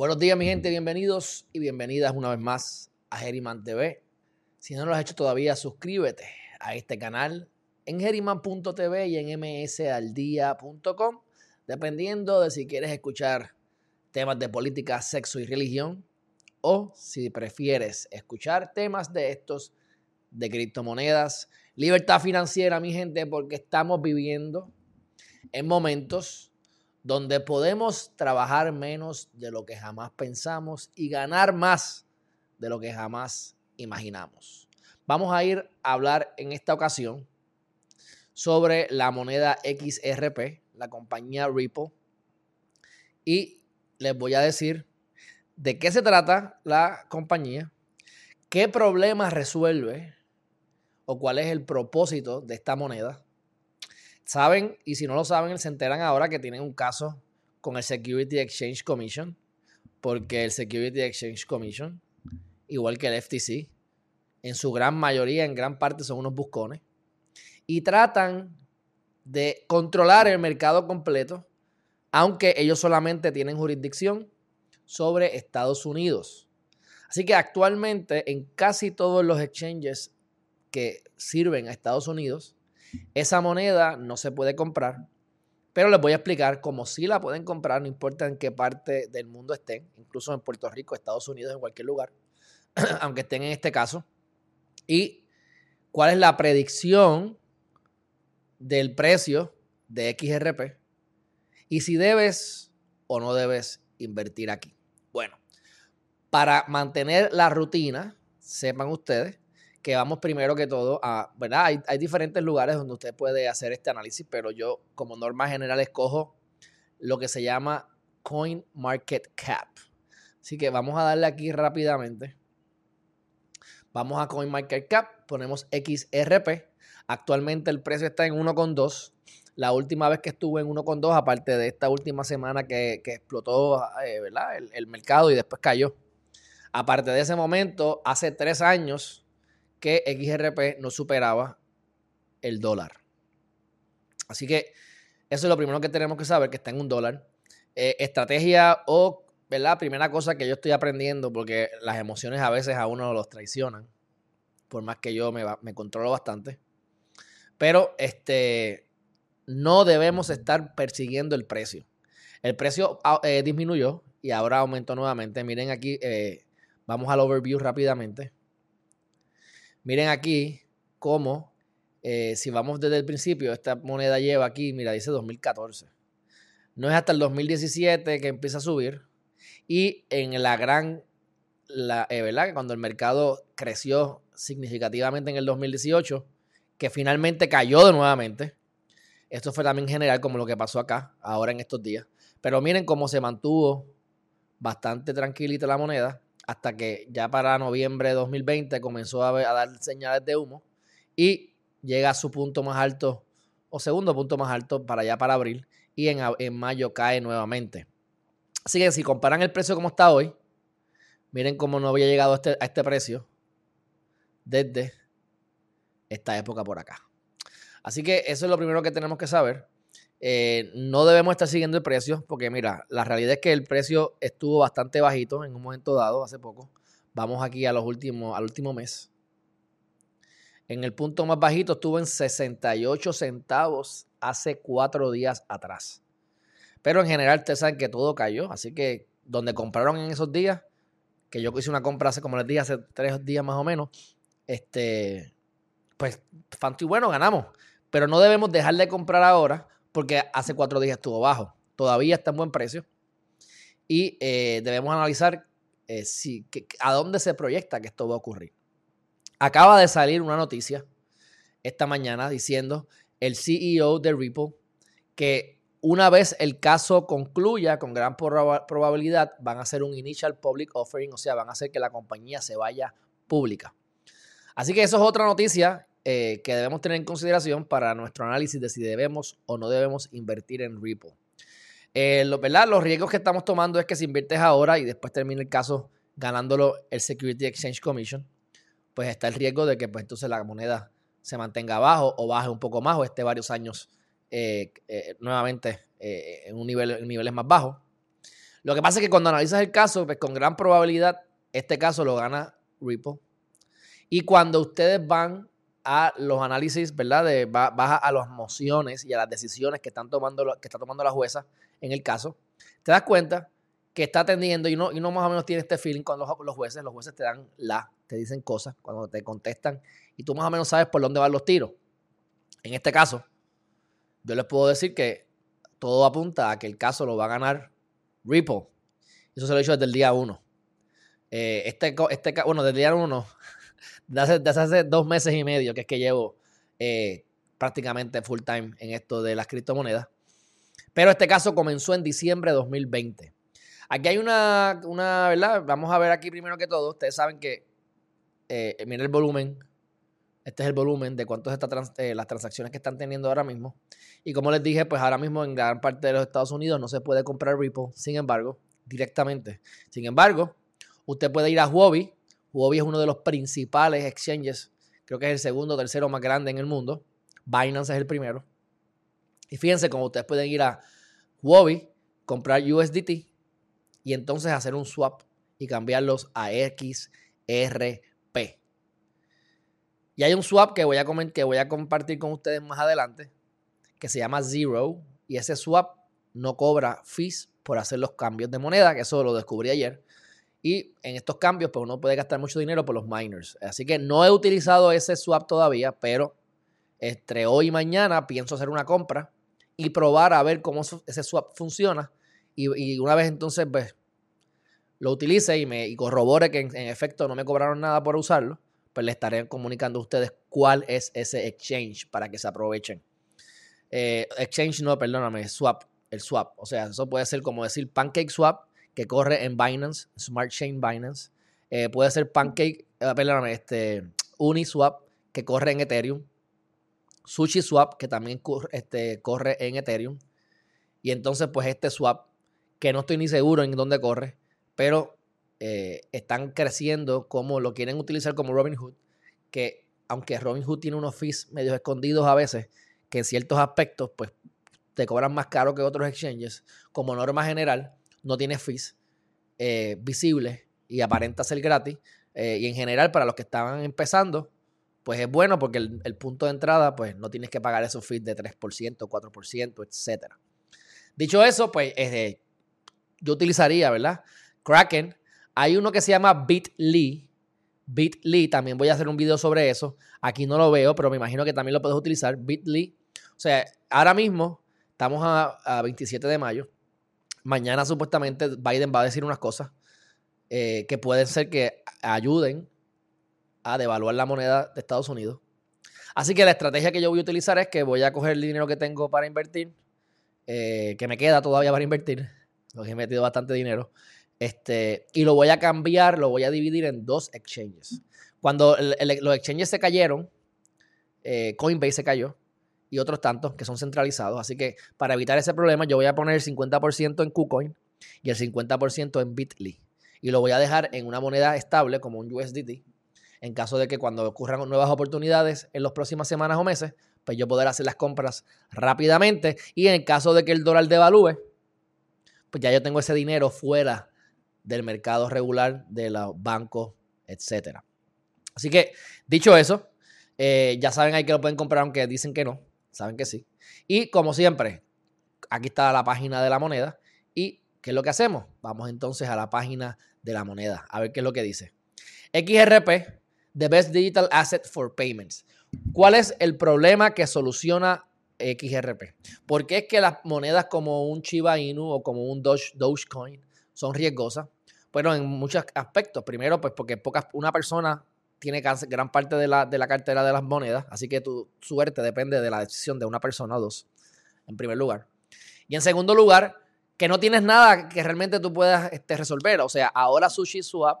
Buenos días, mi gente, bienvenidos y bienvenidas una vez más a Geriman TV. Si no lo has hecho todavía, suscríbete a este canal en geriman.tv y en msaldía.com, dependiendo de si quieres escuchar temas de política, sexo y religión, o si prefieres escuchar temas de estos de criptomonedas, libertad financiera, mi gente, porque estamos viviendo en momentos donde podemos trabajar menos de lo que jamás pensamos y ganar más de lo que jamás imaginamos. Vamos a ir a hablar en esta ocasión sobre la moneda XRP, la compañía Ripple, y les voy a decir de qué se trata la compañía, qué problemas resuelve o cuál es el propósito de esta moneda Saben, y si no lo saben, se enteran ahora que tienen un caso con el Security Exchange Commission, porque el Security Exchange Commission, igual que el FTC, en su gran mayoría, en gran parte son unos buscones, y tratan de controlar el mercado completo, aunque ellos solamente tienen jurisdicción sobre Estados Unidos. Así que actualmente en casi todos los exchanges que sirven a Estados Unidos, esa moneda no se puede comprar, pero les voy a explicar cómo sí la pueden comprar, no importa en qué parte del mundo estén, incluso en Puerto Rico, Estados Unidos, en cualquier lugar, aunque estén en este caso, y cuál es la predicción del precio de XRP y si debes o no debes invertir aquí. Bueno, para mantener la rutina, sepan ustedes que vamos primero que todo a, ¿verdad? Hay, diferentes lugares donde usted puede hacer este análisis, pero yo como norma general escojo lo que se llama Coin Market Cap. Así que vamos a darle aquí rápidamente. Vamos a Coin Market Cap, ponemos XRP. Actualmente el precio está en 1,2. La última vez que estuve en 1,2, aparte de esta última semana que, que explotó eh, ¿verdad? El, el mercado y después cayó. Aparte de ese momento, hace tres años, que XRP no superaba el dólar. Así que eso es lo primero que tenemos que saber, que está en un dólar. Eh, estrategia o, ¿verdad? Primera cosa que yo estoy aprendiendo, porque las emociones a veces a uno los traicionan, por más que yo me, me controlo bastante. Pero este, no debemos estar persiguiendo el precio. El precio ah, eh, disminuyó y ahora aumentó nuevamente. Miren aquí, eh, vamos al overview rápidamente. Miren aquí cómo, eh, si vamos desde el principio, esta moneda lleva aquí, mira, dice 2014. No es hasta el 2017 que empieza a subir. Y en la gran, la, eh, ¿verdad? Cuando el mercado creció significativamente en el 2018, que finalmente cayó de nuevamente. Esto fue también general como lo que pasó acá, ahora en estos días. Pero miren cómo se mantuvo bastante tranquilita la moneda hasta que ya para noviembre de 2020 comenzó a, dar señales de humo y llega a su punto más alto o segundo punto más alto para allá para abril y en, mayo cae nuevamente. Así que si comparan el precio como está hoy, miren cómo no había llegado a este, a este precio desde esta época por acá. Así que eso es lo primero que tenemos que saber. Eh, no debemos estar siguiendo el precio porque mira, la realidad es que el precio estuvo bastante bajito en un momento dado, hace poco. Vamos aquí a los últimos, al último mes. En el punto más bajito estuvo en 68 centavos hace cuatro días atrás. Pero en general ustedes saben que todo cayó, así que donde compraron en esos días, que yo hice una compra hace como les dije, hace tres días más o menos, este, pues fanto y bueno, ganamos. Pero no debemos dejar de comprar ahora porque hace cuatro días estuvo bajo. Todavía está en buen precio. Y eh, debemos analizar eh, si, a dónde se proyecta que esto va a ocurrir. Acaba de salir una noticia esta mañana diciendo el CEO de Ripple que una vez el caso concluya con gran probabilidad van a hacer un initial public offering, o sea, van a hacer que la compañía se vaya pública. Así que eso es otra noticia eh, que debemos tener en consideración para nuestro análisis de si debemos o no debemos invertir en Ripple. Eh, ¿verdad? Los riesgos que estamos tomando es que si inviertes ahora y después termina el caso ganándolo el Security Exchange Commission, pues está el riesgo de que pues, entonces la moneda se mantenga abajo o baje un poco más o esté varios años eh, nuevamente en, un nivel, en niveles más bajos. Lo que pasa es que cuando analizas el caso, pues con gran probabilidad este caso lo gana Ripple. Y cuando ustedes van a los análisis, ¿verdad? De, vas a, las mociones y a las decisiones que, están tomando, que está tomando la jueza en el caso, te das cuenta que está atendiendo y no, y no más o menos tiene este feeling con los, los jueces. Los jueces te dan la, te dicen cosas cuando te contestan y tú más o menos sabes por dónde van los tiros. En este caso, yo les puedo decir que todo apunta a que el caso lo va a ganar Ripple. Eso se lo he dicho desde el día 1. Eh, este, este, bueno, desde el día 1, desde hace, dos meses y medio, que es que llevo eh, prácticamente full time en esto de las criptomonedas. Pero este caso comenzó en diciembre de 2020. Aquí hay una, una, ¿verdad? Vamos a ver aquí primero que todo. Ustedes saben que, eh, miren el volumen. Este es el volumen de cuántas eh, las transacciones que están teniendo ahora mismo. Y como les dije, pues ahora mismo en gran parte de los Estados Unidos no se puede comprar Ripple, sin embargo, directamente. Sin embargo, usted puede ir a Huobi. Huobi es uno de los principales exchanges. Creo que es el segundo o tercero más grande en el mundo. Binance es el primero. Y fíjense cómo ustedes pueden ir a Huobi, comprar USDT y entonces hacer un swap y cambiarlos a XRP. Y hay un swap que voy a, que voy a compartir con ustedes más adelante, que se llama Zero, y ese swap no cobra fees por hacer los cambios de moneda, que eso lo descubrí ayer. Y en estos cambios, pues uno puede gastar mucho dinero por los miners. Así que no he utilizado ese swap todavía, pero entre hoy y mañana pienso hacer una compra y probar a ver cómo ese swap funciona. Y, una vez entonces pues, lo utilice y me corrobore que en, efecto no me cobraron nada por usarlo, pues le estaré comunicando a ustedes cuál es ese exchange para que se aprovechen. Eh, exchange no, perdóname, swap, el swap. O sea, eso puede ser como decir Pancake Swap, que corre en Binance, Smart Chain Binance. Eh, puede ser Pancake, eh, perdóname, este, Uniswap, que corre en Ethereum. Sushi Swap, que también corre, este, corre en Ethereum. Y entonces, pues este swap, que no estoy ni seguro en dónde corre, pero eh, están creciendo como lo quieren utilizar como Robinhood, que aunque Robinhood tiene unos fees medios escondidos a veces, que en ciertos aspectos, pues te cobran más caro que otros exchanges, como norma general, no tiene fees eh, visibles y aparenta ser gratis. Eh, y en general, para los que estaban empezando, pues es bueno porque el, punto de entrada, pues no tienes que pagar esos fees de 3%, 4%, etc. Dicho eso, pues yo utilizaría, ¿verdad? Kraken. Hay uno que se llama Bitly. Bitly, también voy a hacer un video sobre eso. Aquí no lo veo, pero me imagino que también lo puedes utilizar. Bitly. O sea, ahora mismo estamos a, 27 de mayo. Mañana supuestamente Biden va a decir unas cosas eh, que pueden ser que ayuden a devaluar la moneda de Estados Unidos. Así que la estrategia que yo voy a utilizar es que voy a coger el dinero que tengo para invertir, eh, que me queda todavía para invertir, porque he metido bastante dinero, este, y lo voy a cambiar, lo voy a dividir en dos exchanges. Cuando los exchanges se cayeron, eh, Coinbase se cayó y otros tantos que son centralizados. Así que para evitar ese problema, yo voy a poner el 50% en KuCoin y el 50% en Bitly. Y lo voy a dejar en una moneda estable como un USDT en caso de que cuando ocurran nuevas oportunidades en las próximas semanas o meses, pues yo poder hacer las compras rápidamente y en caso de que el dólar devalúe, pues ya yo tengo ese dinero fuera del mercado regular de los bancos, etcétera. Así que, dicho eso, eh, ya saben ahí que lo pueden comprar, aunque dicen que no, saben que sí. Y como siempre, aquí está la página de la moneda. ¿Y qué es lo que hacemos? Vamos entonces a la página de la moneda, a ver qué es lo que dice. XRP The Best Digital Asset for Payments. ¿Cuál es el problema que soluciona XRP? ¿Por qué es que las monedas como un Chiba Inu o como un Doge, Dogecoin son riesgosas? Bueno, en muchos aspectos. Primero, pues porque pocas, una persona tiene gran parte de la, de la cartera de las monedas, así que tu suerte depende de la decisión de una persona o dos, en primer lugar. Y en segundo lugar, que no tienes nada que realmente tú puedas este, resolver. O sea, ahora Sushi Swap,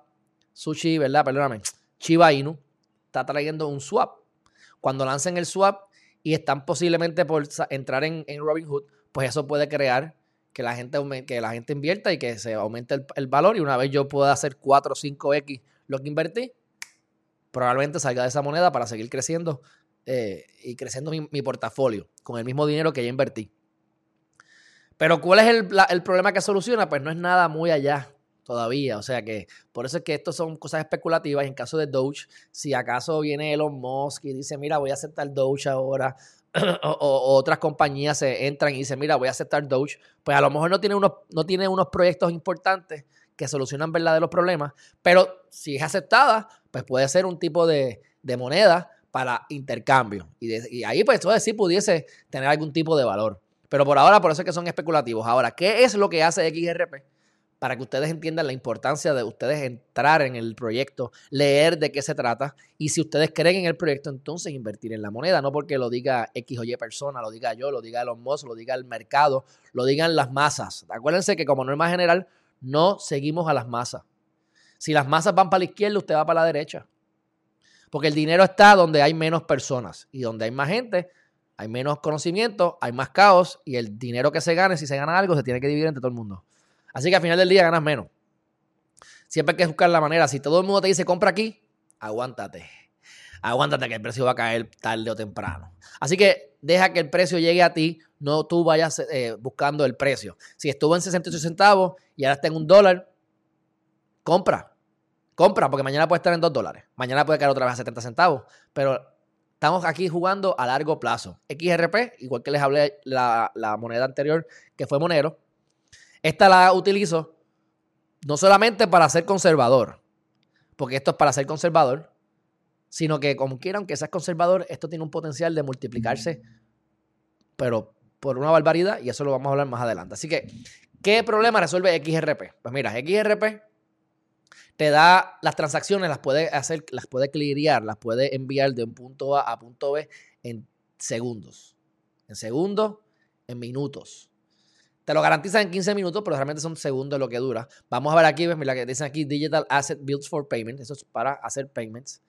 Sushi, ¿verdad? Perdóname. Chiba Inu está trayendo un swap. Cuando lancen el swap y están posiblemente por entrar en, Robinhood, pues eso puede crear que la gente, que la gente invierta y que se aumente el, valor. Y una vez yo pueda hacer 4 o 5x lo que invertí, probablemente salga de esa moneda para seguir creciendo eh, y creciendo mi, portafolio con el mismo dinero que ya invertí. Pero ¿cuál es el, el problema que soluciona? Pues no es nada muy allá todavía. O sea que por eso es que esto son cosas especulativas. En caso de Doge, si acaso viene Elon Musk y dice, mira, voy a aceptar Doge ahora, o, otras compañías se entran y dicen, mira, voy a aceptar Doge, pues a lo mejor no tiene unos, no tiene unos proyectos importantes que solucionan verdaderos problemas, pero si es aceptada, pues puede ser un tipo de, moneda para intercambio. Y, ahí, pues, eso sí pudiese tener algún tipo de valor. Pero por ahora, por eso es que son especulativos. Ahora, ¿qué es lo que hace XRP? para que ustedes entiendan la importancia de ustedes entrar en el proyecto, leer de qué se trata y si ustedes creen en el proyecto, entonces invertir en la moneda, no porque lo diga X o Y persona, lo diga yo, lo diga Elon Musk, lo diga el mercado, lo digan las masas. Acuérdense que como norma general, no seguimos a las masas. Si las masas van para la izquierda, usted va para la derecha. Porque el dinero está donde hay menos personas y donde hay más gente, hay menos conocimiento, hay más caos y el dinero que se gane, si se gana algo, se tiene que dividir entre todo el mundo. Así que al final del día ganas menos. Siempre hay que buscar la manera. Si todo el mundo te dice compra aquí, aguántate. Aguántate que el precio va a caer tarde o temprano. Así que deja que el precio llegue a ti, no tú vayas eh, buscando el precio. Si estuvo en 68 centavos y ahora está en un dólar, compra. Compra, porque mañana puede estar en 2 dólares. Mañana puede caer otra vez a 70 centavos. Pero estamos aquí jugando a largo plazo. XRP, igual que les hablé la, la moneda anterior, que fue Monero, esta la utilizo no solamente para ser conservador, porque esto es para ser conservador, sino que como quiera, aunque seas conservador, esto tiene un potencial de multiplicarse, pero por una barbaridad, y eso lo vamos a hablar más adelante. Así que, ¿qué problema resuelve XRP? Pues mira, XRP te da las transacciones, las puede hacer, las puede clearear, las puede enviar de un punto A a punto B en segundos. En segundos, en minutos. Te lo garantizan en 15 minutos, pero realmente son segundos lo que dura. Vamos a ver aquí, mira que dicen aquí Digital Asset Builds for Payment. Eso es para hacer payments.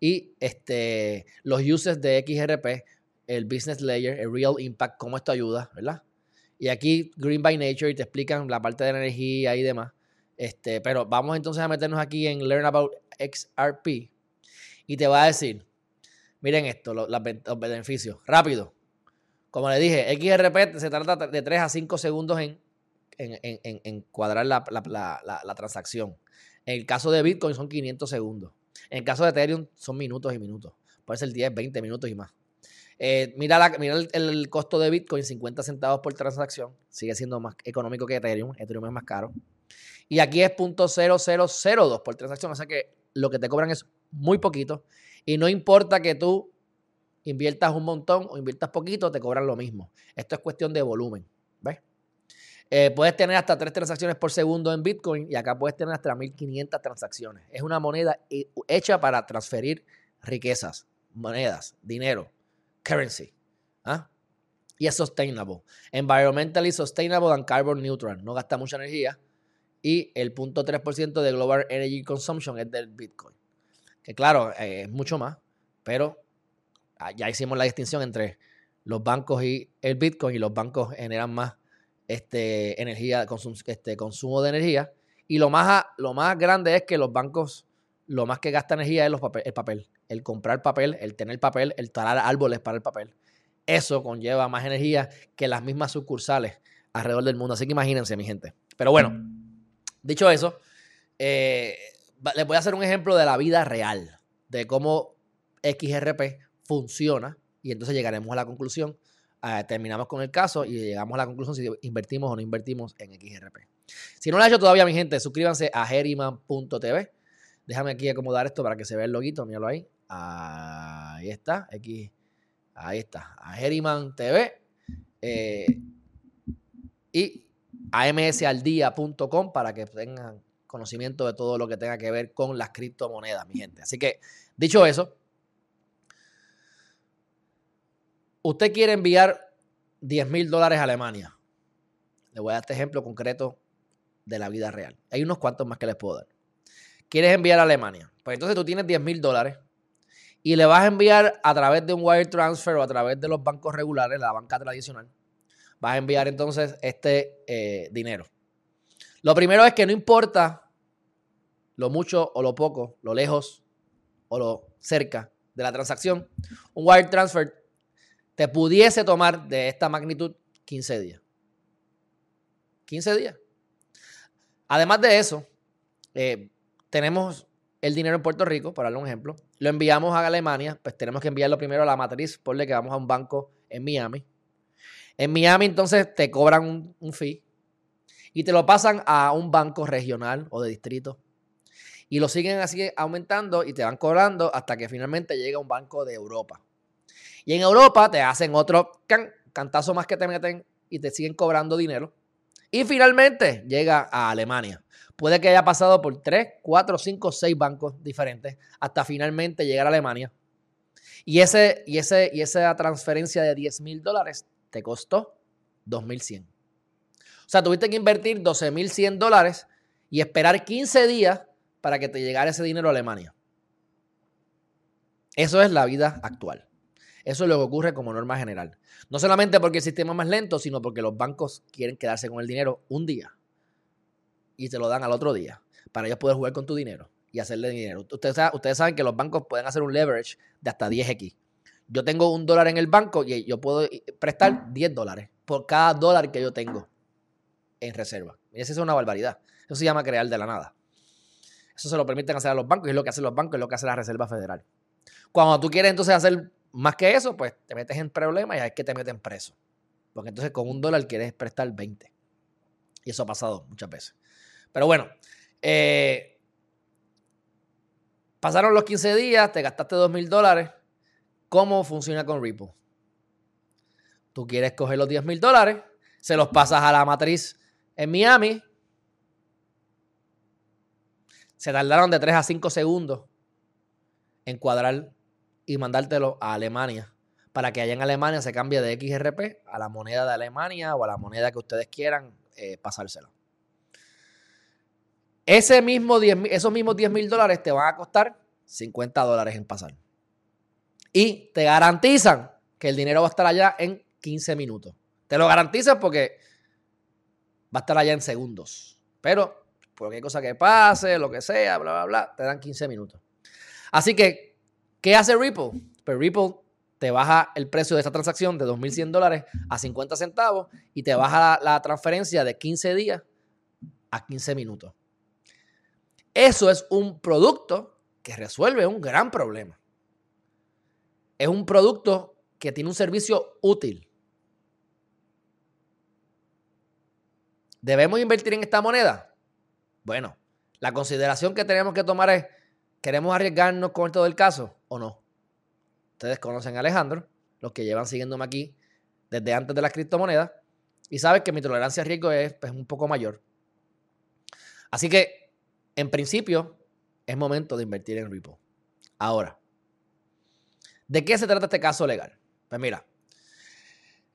Y este, los uses de XRP, el Business Layer, el Real Impact, cómo esto ayuda, ¿verdad? Y aquí Green by Nature y te explican la parte de energía y demás. Este, pero vamos entonces a meternos aquí en Learn About XRP. Y te va a decir, miren esto, los beneficios. Rápido. Como le dije, XRP se trata de 3 a 5 segundos en, en, cuadrar la, transacción. En el caso de Bitcoin son 500 segundos. En el caso de Ethereum son minutos y minutos. Puede ser 10, 20 minutos y más. Eh, mira, la, mira el, costo de Bitcoin, 50 centavos por transacción. Sigue siendo más económico que Ethereum. Ethereum es más caro. Y aquí es .0002 por transacción. O sea que lo que te cobran es muy poquito. Y no importa que tú inviertas un montón o inviertas poquito, te cobran lo mismo. Esto es cuestión de volumen. ¿Ves? Eh, puedes tener hasta tres transacciones por segundo en Bitcoin y acá puedes tener hasta 1500 transacciones. Es una moneda hecha para transferir riquezas, monedas, dinero, currency. ¿ah? Y es sustainable. Environmentally sustainable and carbon neutral. No gasta mucha energía. Y el 0.3% de global energy consumption es del Bitcoin. Que claro, eh, es mucho más, pero Ah, ya hicimos la distinción entre los bancos y el Bitcoin y los bancos generan más este, energía, este, consumo de energía. Y lo más, lo más grande es que los bancos, lo más que gasta energía es los el papel. El comprar papel, el tener papel, el talar árboles para el papel. Eso conlleva más energía que las mismas sucursales alrededor del mundo. Así que imagínense, mi gente. Pero bueno, dicho eso, eh, les voy a hacer un ejemplo de la vida real, de cómo XRP funciona y entonces llegaremos a la conclusión, ah, terminamos con el caso y llegamos a la conclusión si invertimos o no invertimos en XRP. Si no lo has hecho todavía, mi gente, suscríbanse a geriman.tv. Déjame aquí acomodar esto para que se vea el loguito, míralo ahí. Ahí está, X, ahí está, a Geriman TV. Eh, y amsaldía.com para que tengan conocimiento de todo lo que tenga que ver con las criptomonedas, mi gente. Así que, dicho eso, Usted quiere enviar 10 mil dólares a Alemania. Le voy a dar este ejemplo concreto de la vida real. Hay unos cuantos más que les puedo dar. Quieres enviar a Alemania. Pues entonces tú tienes 10 mil dólares y le vas a enviar a través de un wire transfer o a través de los bancos regulares, la banca tradicional. Vas a enviar entonces este eh, dinero. Lo primero es que no importa lo mucho o lo poco, lo lejos o lo cerca de la transacción, un wire transfer te pudiese tomar de esta magnitud 15 días. 15 días. Además de eso, eh, tenemos el dinero en Puerto Rico, para darle un ejemplo. Lo enviamos a Alemania, pues tenemos que enviarlo primero a la matriz, por que vamos a un banco en Miami. En Miami entonces te cobran un, fee y te lo pasan a un banco regional o de distrito. Y lo siguen así aumentando y te van cobrando hasta que finalmente llega un banco de Europa. Y en Europa te hacen otro cantazo más que te meten y te siguen cobrando dinero. Y finalmente llega a Alemania. Puede que haya pasado por 3, 4, 5, 6 bancos diferentes hasta finalmente llegar a Alemania. Y, ese, y, ese, y esa transferencia de 10 mil dólares te costó 2.100. O sea, tuviste que invertir 12.100 dólares y esperar 15 días para que te llegara ese dinero a Alemania. Eso es la vida actual. Eso es lo que ocurre como norma general. No solamente porque el sistema es más lento, sino porque los bancos quieren quedarse con el dinero un día y te lo dan al otro día para ellos poder jugar con tu dinero y hacerle dinero. Ustedes, ustedes saben que los bancos pueden hacer un leverage de hasta 10x. Yo tengo un dólar en el banco y yo puedo prestar 10 dólares por cada dólar que yo tengo en reserva. Y esa es una barbaridad. Eso se llama crear de la nada. Eso se lo permiten hacer a los bancos y es lo que hacen los bancos, es lo que hace la Reserva Federal. Cuando tú quieres entonces hacer más que eso, pues te metes en problemas y es que te meten preso. Porque entonces con un dólar quieres prestar 20. Y eso ha pasado muchas veces. Pero bueno, eh, pasaron los 15 días, te gastaste 2 mil dólares. ¿Cómo funciona con Ripple? Tú quieres coger los 10 mil dólares, se los pasas a la matriz en Miami. Se tardaron de 3 a 5 segundos en cuadrar y mandártelo a Alemania para que allá en Alemania se cambie de XRP a la moneda de Alemania o a la moneda que ustedes quieran eh, pasárselo. Ese mismo esos mismos 10 mil dólares te van a costar 50 dólares en pasar. Y te garantizan que el dinero va a estar allá en 15 minutos. Te lo garantizan porque va a estar allá en segundos. Pero por qué cosa que pase, lo que sea, bla, bla, bla, te dan 15 minutos. Así que, ¿qué hace Ripple? Pues Ripple te baja el precio de esa transacción de 2.100 dólares a 50 centavos y te baja la, la transferencia de 15 días a 15 minutos. Eso es un producto que resuelve un gran problema. Es un producto que tiene un servicio útil. ¿Debemos invertir en esta moneda? Bueno, la consideración que tenemos que tomar es, ¿queremos arriesgarnos con todo el caso o no? Ustedes conocen a Alejandro, los que llevan siguiéndome aquí desde antes de las criptomonedas, y saben que mi tolerancia a riesgo es pues, un poco mayor. Así que en principio, es momento de invertir en Ripple. Ahora, ¿de qué se trata este caso legal? Pues mira,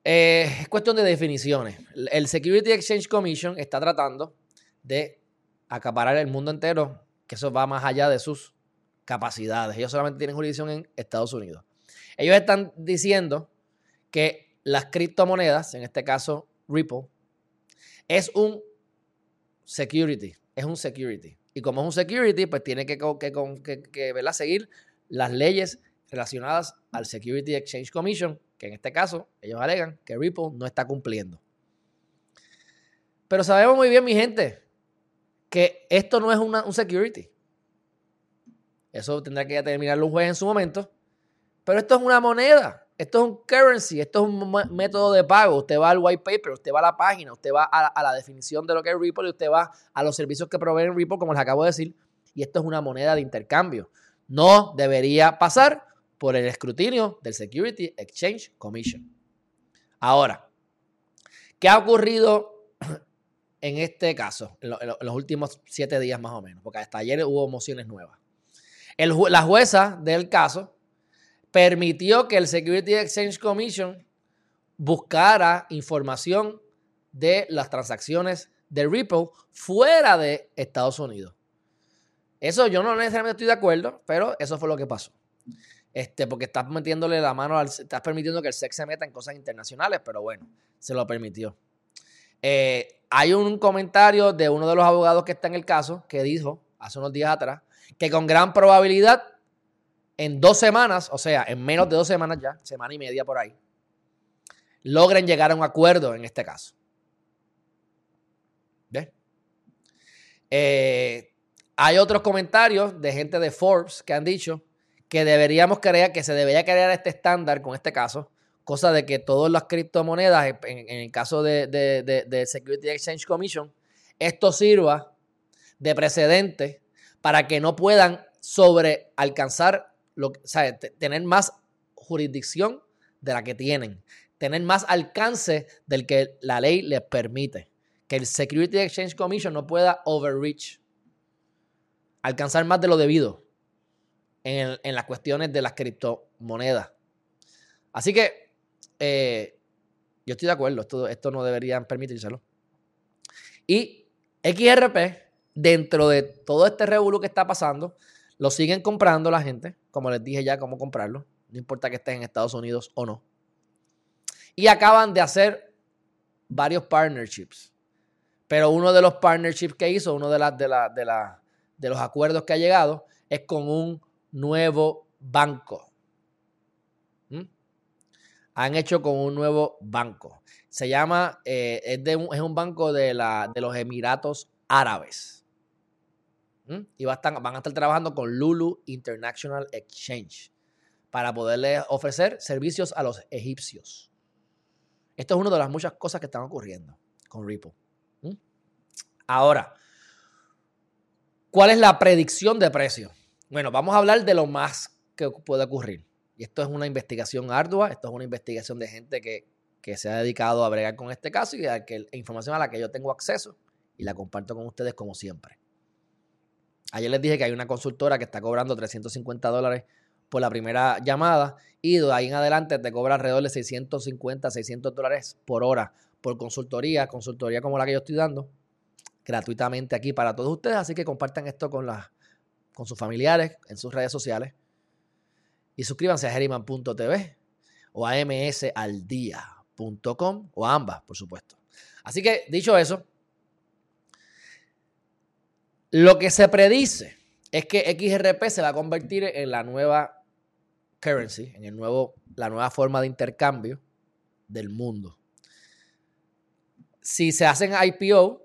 eh, es cuestión de definiciones. El Security Exchange Commission está tratando de acaparar el mundo entero, que eso va más allá de sus capacidades. Ellos solamente tienen jurisdicción en Estados Unidos. Ellos están diciendo que las criptomonedas, en este caso Ripple, es un security, es un security. Y como es un security, pues tiene que, que, seguir las leyes relacionadas al Security Exchange Commission, que en este caso ellos alegan que Ripple no está cumpliendo. Pero sabemos muy bien, mi gente, que esto no es un security. Eso tendrá que determinarlo un juez en su momento. Pero esto es una moneda. Esto es un currency, esto es un método de pago. Usted va al white paper, usted va a la página, usted va a, la definición de lo que es Ripple y usted va a los servicios que proveen Ripple, como les acabo de decir. Y esto es una moneda de intercambio. No debería pasar por el escrutinio del Security Exchange Commission. Ahora, ¿qué ha ocurrido en este caso, en, los últimos siete días más o menos? Porque hasta ayer hubo mociones nuevas. la jueza del caso permitió que el Security Exchange Commission buscara información de las transacciones de Ripple fuera de Estados Unidos. Eso yo no necesariamente estoy de acuerdo, pero eso fue lo que pasó. Este, porque estás metiéndole la mano al, estás permitiendo que el SEC se meta en cosas internacionales, pero bueno, se lo permitió. Eh, hay un comentario de uno de los abogados que está en el caso que dijo hace unos días atrás que con gran probabilidad en dos semanas, o sea, en menos de dos semanas ya, semana y media por ahí, logren llegar a un acuerdo en este caso. Eh, hay otros comentarios de gente de Forbes que han dicho que deberíamos crear, que se debería crear este estándar con este caso, cosa de que todas las criptomonedas, en, el caso de, de, Security Exchange Commission, esto sirva de precedente para que no puedan sobre alcanzar, o sea, tener más jurisdicción de la que tienen, tener más alcance del que la ley les permite, que el Security Exchange Commission no pueda overreach, alcanzar más de lo debido en, las cuestiones de las criptomonedas. Así que eh, yo estoy de acuerdo, esto, esto no deberían permitírselo. Y XRP, dentro de todo este revuelo que está pasando, lo siguen comprando la gente, como les dije ya cómo comprarlo, no importa que estés en Estados Unidos o no. Y acaban de hacer varios partnerships. Pero uno de los partnerships que hizo, uno de, las de, la, de, la, de los acuerdos que ha llegado, es con un nuevo banco. ¿Mm? Han hecho con un nuevo banco. Se llama, eh, es, de un, es, un, banco de, la, de los Emiratos Árabes. ¿Mm? Y a estar, van a estar trabajando con Lulu International Exchange para poderle ofrecer servicios a los egipcios. Esto es una de las muchas cosas que están ocurriendo con Ripple. ¿Mm? Ahora, ¿cuál es la predicción de precio? Bueno, vamos a hablar de lo más que puede ocurrir. Y esto es una investigación ardua, esto es una investigación de gente que, se ha dedicado a bregar con este caso y a que, información a la que yo tengo acceso y la comparto con ustedes como siempre. Ayer les dije que hay una consultora que está cobrando 350 dólares por la primera llamada y de ahí en adelante te cobra alrededor de 650, 600 dólares por hora por consultoría, consultoría como la que yo estoy dando, gratuitamente aquí para todos ustedes. Así que compartan esto con las con sus familiares en sus redes sociales. Y suscríbanse a Herriman.tv o a msaldía.com o a ambas, por supuesto. Así que, dicho eso, lo que se predice es que XRP se va a convertir en la nueva currency, en el nuevo, la nueva forma de intercambio del mundo. Si se hacen IPO,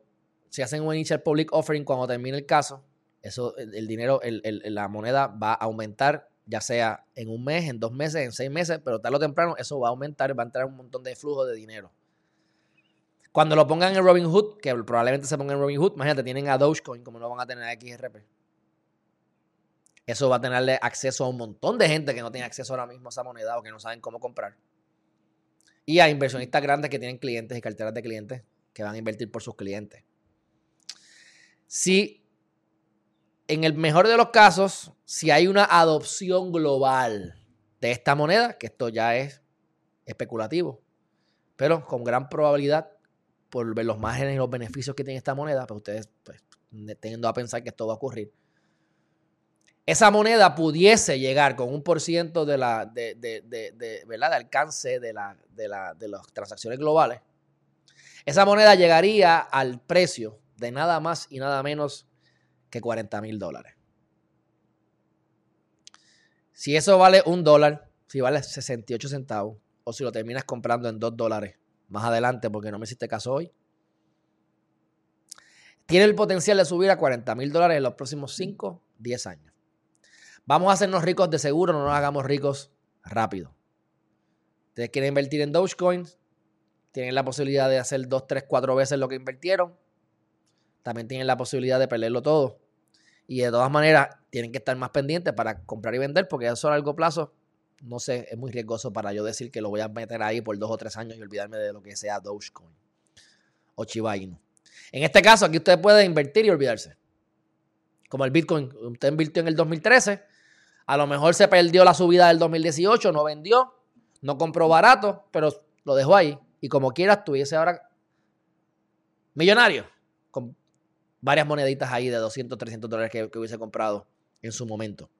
si hacen un initial public offering cuando termine el caso, eso, el, dinero, la moneda va a aumentar, ya sea en un mes, en dos meses, en seis meses, pero tarde o temprano eso va a aumentar, va a entrar un montón de flujo de dinero. Cuando lo pongan en Robinhood, que probablemente se ponga en Robinhood, imagínate, tienen a Dogecoin como no van a tener a XRP. Eso va a tenerle acceso a un montón de gente que no tiene acceso ahora mismo a esa moneda o que no saben cómo comprar. Y a inversionistas grandes que tienen clientes y carteras de clientes que van a invertir por sus clientes. Si en el mejor de los casos, si hay una adopción global de esta moneda, que esto ya es especulativo, pero con gran probabilidad, por ver los márgenes y los beneficios que tiene esta moneda, pues ustedes pues, teniendo a pensar que esto va a ocurrir. Esa moneda pudiese llegar con un por ciento de la de, de, ¿verdad? de alcance de, la, de las transacciones globales. Esa moneda llegaría al precio de nada más y nada menos que 40 mil dólares. Si eso vale un dólar, si vale 68 centavos, o si lo terminas comprando en 2 dólares más adelante porque no me hiciste caso hoy, tiene el potencial de subir a 40 mil dólares en los próximos 5, 10 años. Vamos a hacernos ricos de seguro, no nos hagamos ricos rápido. Ustedes quieren invertir en Dogecoin, tienen la posibilidad de hacer 2, 3, 4 veces lo que invirtieron también tienen la posibilidad de perderlo todo. Y de todas maneras, tienen que estar más pendientes para comprar y vender, porque eso a largo plazo, no sé, es muy riesgoso para yo decir que lo voy a meter ahí por dos o tres años y olvidarme de lo que sea Dogecoin o Chiba. En este caso, aquí usted puede invertir y olvidarse. Como el Bitcoin, usted invirtió en el 2013, a lo mejor se perdió la subida del 2018, no vendió, no compró barato, pero lo dejó ahí. Y como quiera, estuviese ahora millonario varias moneditas ahí de 200, 300 dólares que, hubiese comprado en su momento.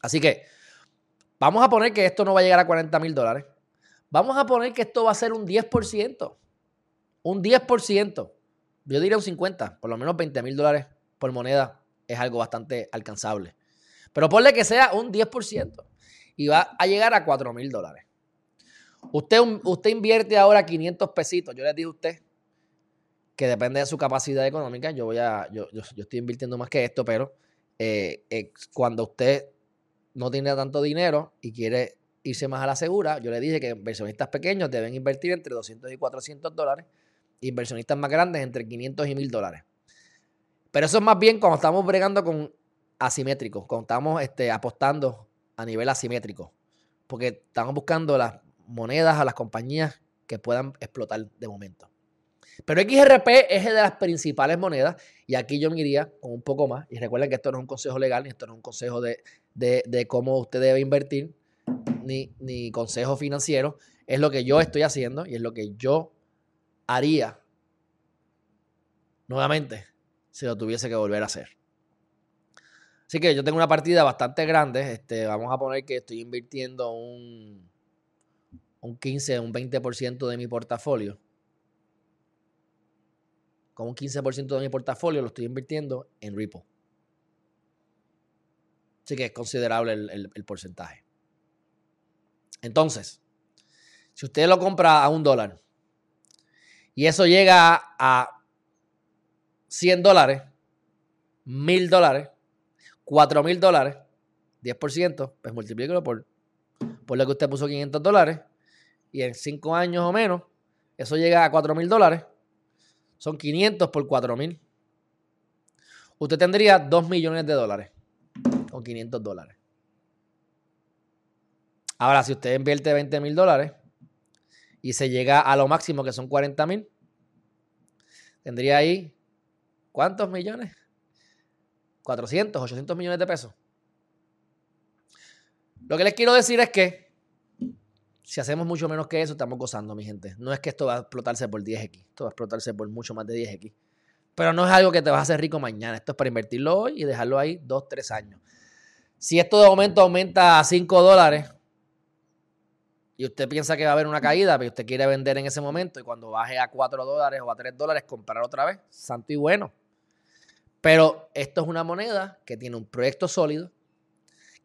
Así que vamos a poner que esto no va a llegar a 40 mil dólares. Vamos a poner que esto va a ser un 10%. Un 10%. Yo diría un 50, por lo menos 20 mil dólares por moneda es algo bastante alcanzable. Pero ponle que sea un 10% y va a llegar a 4 mil dólares. Usted, usted invierte ahora 500 pesitos. Yo les dije a usted que depende de su capacidad económica. Yo voy a, yo, yo, estoy invirtiendo más que esto, pero eh, cuando usted no tiene tanto dinero y quiere irse más a la segura, yo le dije que inversionistas pequeños deben invertir entre 200 y 400 dólares, inversionistas más grandes entre 500 y 1000 dólares. Pero eso es más bien cuando estamos bregando con asimétricos, cuando estamos este, apostando a nivel asimétrico, porque estamos buscando las monedas a las compañías que puedan explotar de momento. Pero XRP es de las principales monedas y aquí yo me iría con un poco más. Y recuerden que esto no es un consejo legal, ni esto no es un consejo de, de, cómo usted debe invertir, ni, ni consejo financiero. Es lo que yo estoy haciendo y es lo que yo haría nuevamente si lo tuviese que volver a hacer. Así que yo tengo una partida bastante grande. Este, vamos a poner que estoy invirtiendo un, un 15, un 20% de mi portafolio con un 15% de mi portafolio lo estoy invirtiendo en Ripple. Así que es considerable el, porcentaje. Entonces, si usted lo compra a un dólar y eso llega a 100 dólares, 1000 dólares, 4000 dólares, 10%, pues multiplíquelo por, por lo que usted puso 500 dólares y en 5 años o menos, eso llega a 4000 dólares son 500 por 4000. Usted tendría 2 millones de dólares con 500 dólares. Ahora, si usted invierte 20 mil dólares y se llega a lo máximo que son 40 mil, tendría ahí ¿cuántos millones? 400, 800 millones de pesos. Lo que les quiero decir es que si hacemos mucho menos que eso, estamos gozando, mi gente. No es que esto va a explotarse por 10x, esto va a explotarse por mucho más de 10x. Pero no es algo que te vas a hacer rico mañana. Esto es para invertirlo hoy y dejarlo ahí 2, 3 años. Si esto de momento aumenta a 5 dólares y usted piensa que va a haber una caída, pero usted quiere vender en ese momento y cuando baje a 4 dólares o a 3 dólares, comprar otra vez, santo y bueno. Pero esto es una moneda que tiene un proyecto sólido,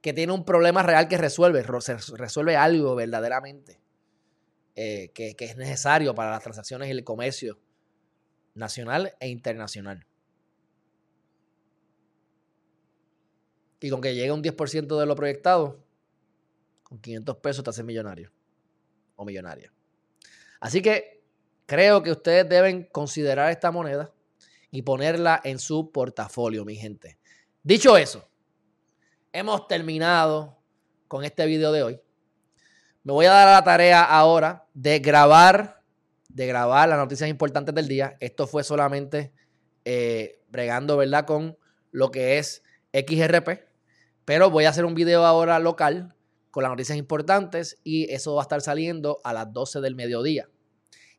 que tiene un problema real que resuelve, resuelve algo verdaderamente eh, que, es necesario para las transacciones y el comercio nacional e internacional. Y con que llegue un 10% de lo proyectado, con 500 pesos te haces millonario o millonaria. Así que creo que ustedes deben considerar esta moneda y ponerla en su portafolio, mi gente. Dicho eso, hemos terminado con este video de hoy. Me voy a dar la tarea ahora de grabar, de grabar las noticias importantes del día. Esto fue solamente eh, bregando, ¿verdad? Con lo que es XRP. Pero voy a hacer un video ahora local con las noticias importantes y eso va a estar saliendo a las 12 del mediodía.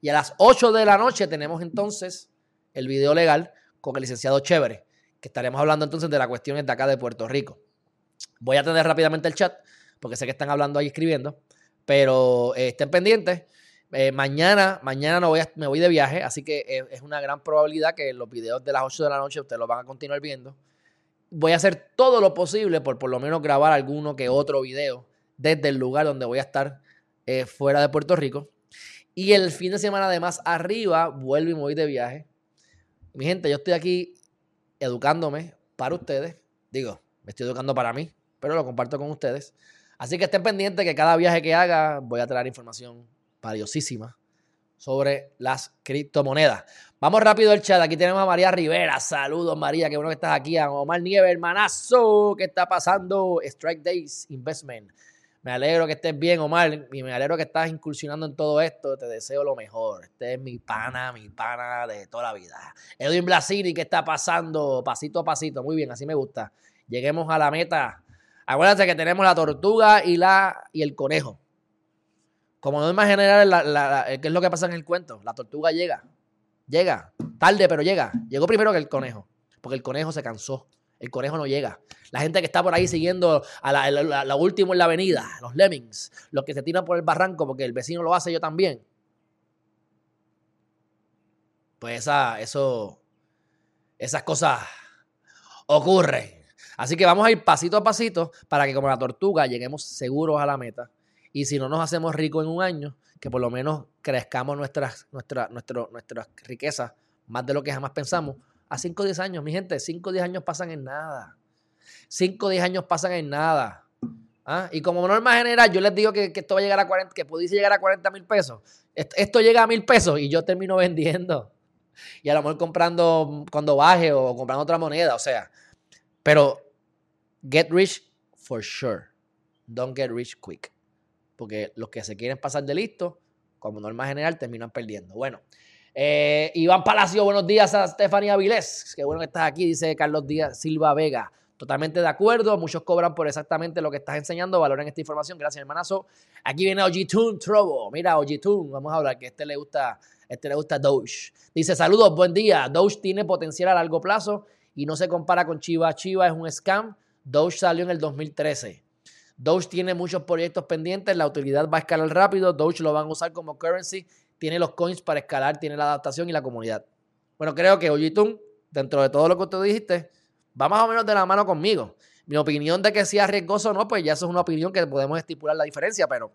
Y a las 8 de la noche tenemos entonces el video legal con el licenciado Chévere, que estaremos hablando entonces de las cuestiones de acá de Puerto Rico. Voy a tener rápidamente el chat, porque sé que están hablando ahí escribiendo, pero eh, estén pendientes. Eh, mañana, mañana no voy me voy de viaje, así que eh, es una gran probabilidad que los videos de las 8 de la noche ustedes los van a continuar viendo. Voy a hacer todo lo posible por por lo menos grabar alguno que otro video desde el lugar donde voy a estar fuera de Puerto Rico. Y el fin de semana, además, arriba, vuelvo y me voy de viaje. Mi gente, yo estoy aquí educándome para ustedes. Digo, me estoy educando para mí, pero lo comparto con ustedes. Así que estén pendientes que cada viaje que haga voy a traer información valiosísima sobre las criptomonedas. Vamos rápido al chat. Aquí tenemos a María Rivera. Saludos, María. Qué bueno que estás aquí. A Omar Nieve, hermanazo. ¿Qué está pasando? Strike Days Investment. Me alegro que estés bien, Omar. Y me alegro que estás incursionando en todo esto. Te deseo lo mejor. Este es mi pana, mi pana de toda la vida. Edwin Blasini, ¿qué está pasando? Pasito a pasito. Muy bien, así me gusta lleguemos a la meta. Acuérdense que tenemos la tortuga y, la, y el conejo. Como norma general, la, ¿qué es lo que pasa en el cuento? La tortuga llega, llega, tarde, pero llega. Llegó primero que el conejo, porque el conejo se cansó. El conejo no llega. La gente que está por ahí siguiendo a la, último en la avenida, los lemmings, los que se tiran por el barranco porque el vecino lo hace, yo también. Pues esa, eso, esas cosas ocurren. Así que vamos a ir pasito a pasito para que como la tortuga lleguemos seguros a la meta. Y si no nos hacemos ricos en un año, que por lo menos crezcamos nuestras, nuestra, nuestras riquezas más de lo que jamás pensamos. A 5 o 10 años, mi gente, 5 o 10 años pasan en nada. 5 o 10 años pasan en nada. ¿Ah? Y como norma general, yo les digo que, esto va a llegar a 40, que pudiese llegar a 40 mil pesos. Esto, llega a mil pesos y yo termino vendiendo. Y a lo mejor comprando cuando baje o comprando otra moneda. O sea, pero get rich for sure. Don't get rich quick. Porque los que se quieren pasar de listo, como norma general, terminan perdiendo. Bueno, eh, Iván Palacio, buenos días a Stephanie Avilés. Qué bueno que estás aquí, dice Carlos Díaz Silva Vega. Totalmente de acuerdo. Muchos cobran por exactamente lo que estás enseñando. Valoren esta información. Gracias, hermanazo. Aquí viene Ojitun Trobo. Mira, Ojitun, vamos a hablar que este le gusta, este le gusta Doge. Dice, saludos, buen día. Doge tiene potencial a largo plazo y no se compara con Chiva. Chiva es un scam. Doge salió en el 2013. Doge tiene muchos proyectos pendientes. La utilidad va a escalar rápido. Doge lo van a usar como currency. Tiene los coins para escalar, tiene la adaptación y la comunidad. Bueno, creo que Ojitun, dentro de todo lo que tú dijiste, va más o menos de la mano conmigo. Mi opinión de que sea riesgoso o no, pues ya eso es una opinión que podemos estipular la diferencia, pero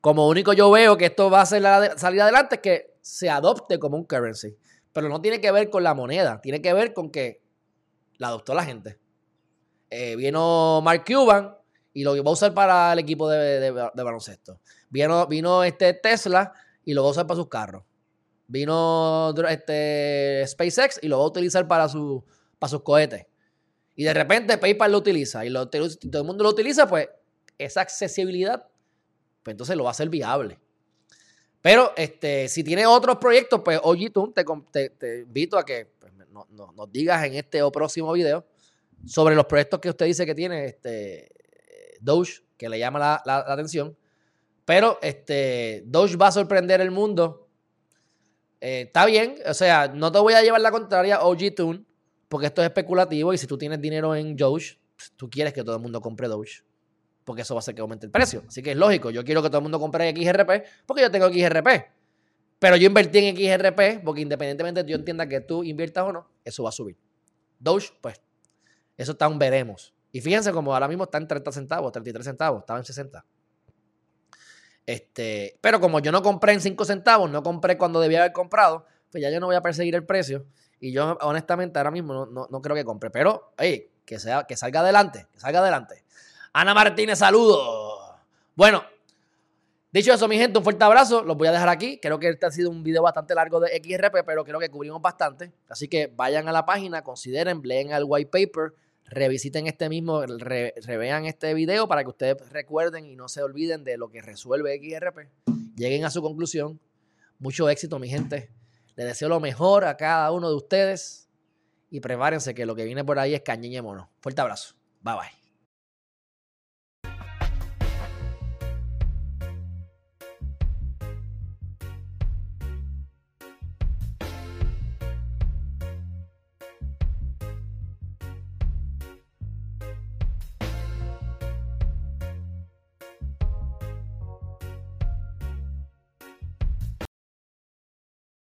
como único yo veo que esto va a ser la salir adelante es que se adopte como un currency. Pero no tiene que ver con la moneda, tiene que ver con que la adoptó la gente. Eh, vino Mark Cuban y lo va a usar para el equipo de, baloncesto. Vino, vino este Tesla y lo va a usar para sus carros. Vino este SpaceX y lo va a utilizar para su, para sus cohetes. Y de repente PayPal lo utiliza y todo el mundo lo utiliza, pues esa accesibilidad, pues entonces lo va a hacer viable. Pero este, si tiene otros proyectos, pues oye tú, te, te, invito a que pues, nos digas en este o próximo video sobre los proyectos que usted dice que tiene este, Doge, que le llama la, atención. Pero este, Doge va a sorprender el mundo. Eh, está bien, o sea, no te voy a llevar la contraria, OG Tune, porque esto es especulativo y si tú tienes dinero en Doge, pues, tú quieres que todo el mundo compre Doge. Porque eso va a hacer que aumente el precio. Así que es lógico. Yo quiero que todo el mundo compre XRP porque yo tengo XRP. Pero yo invertí en XRP porque independientemente de yo entienda que tú inviertas o no, eso va a subir. Doge, pues, eso está un veremos. Y fíjense como ahora mismo está en 30 centavos, 33 centavos, estaba en 60. Este, pero como yo no compré en 5 centavos, no compré cuando debía haber comprado, pues ya yo no voy a perseguir el precio. Y yo, honestamente, ahora mismo no, creo que compre. Pero, hey, que, sea, que salga adelante, que salga adelante. Ana Martínez, saludos. Bueno, dicho eso, mi gente, un fuerte abrazo. Los voy a dejar aquí. Creo que este ha sido un video bastante largo de XRP, pero creo que cubrimos bastante. Así que vayan a la página, consideren, leen el white paper, revisiten este mismo, revean este video para que ustedes recuerden y no se olviden de lo que resuelve XRP. Lleguen a su conclusión. Mucho éxito, mi gente. Les deseo lo mejor a cada uno de ustedes y prepárense que lo que viene por ahí es cañeñe mono. Fuerte abrazo. Bye bye.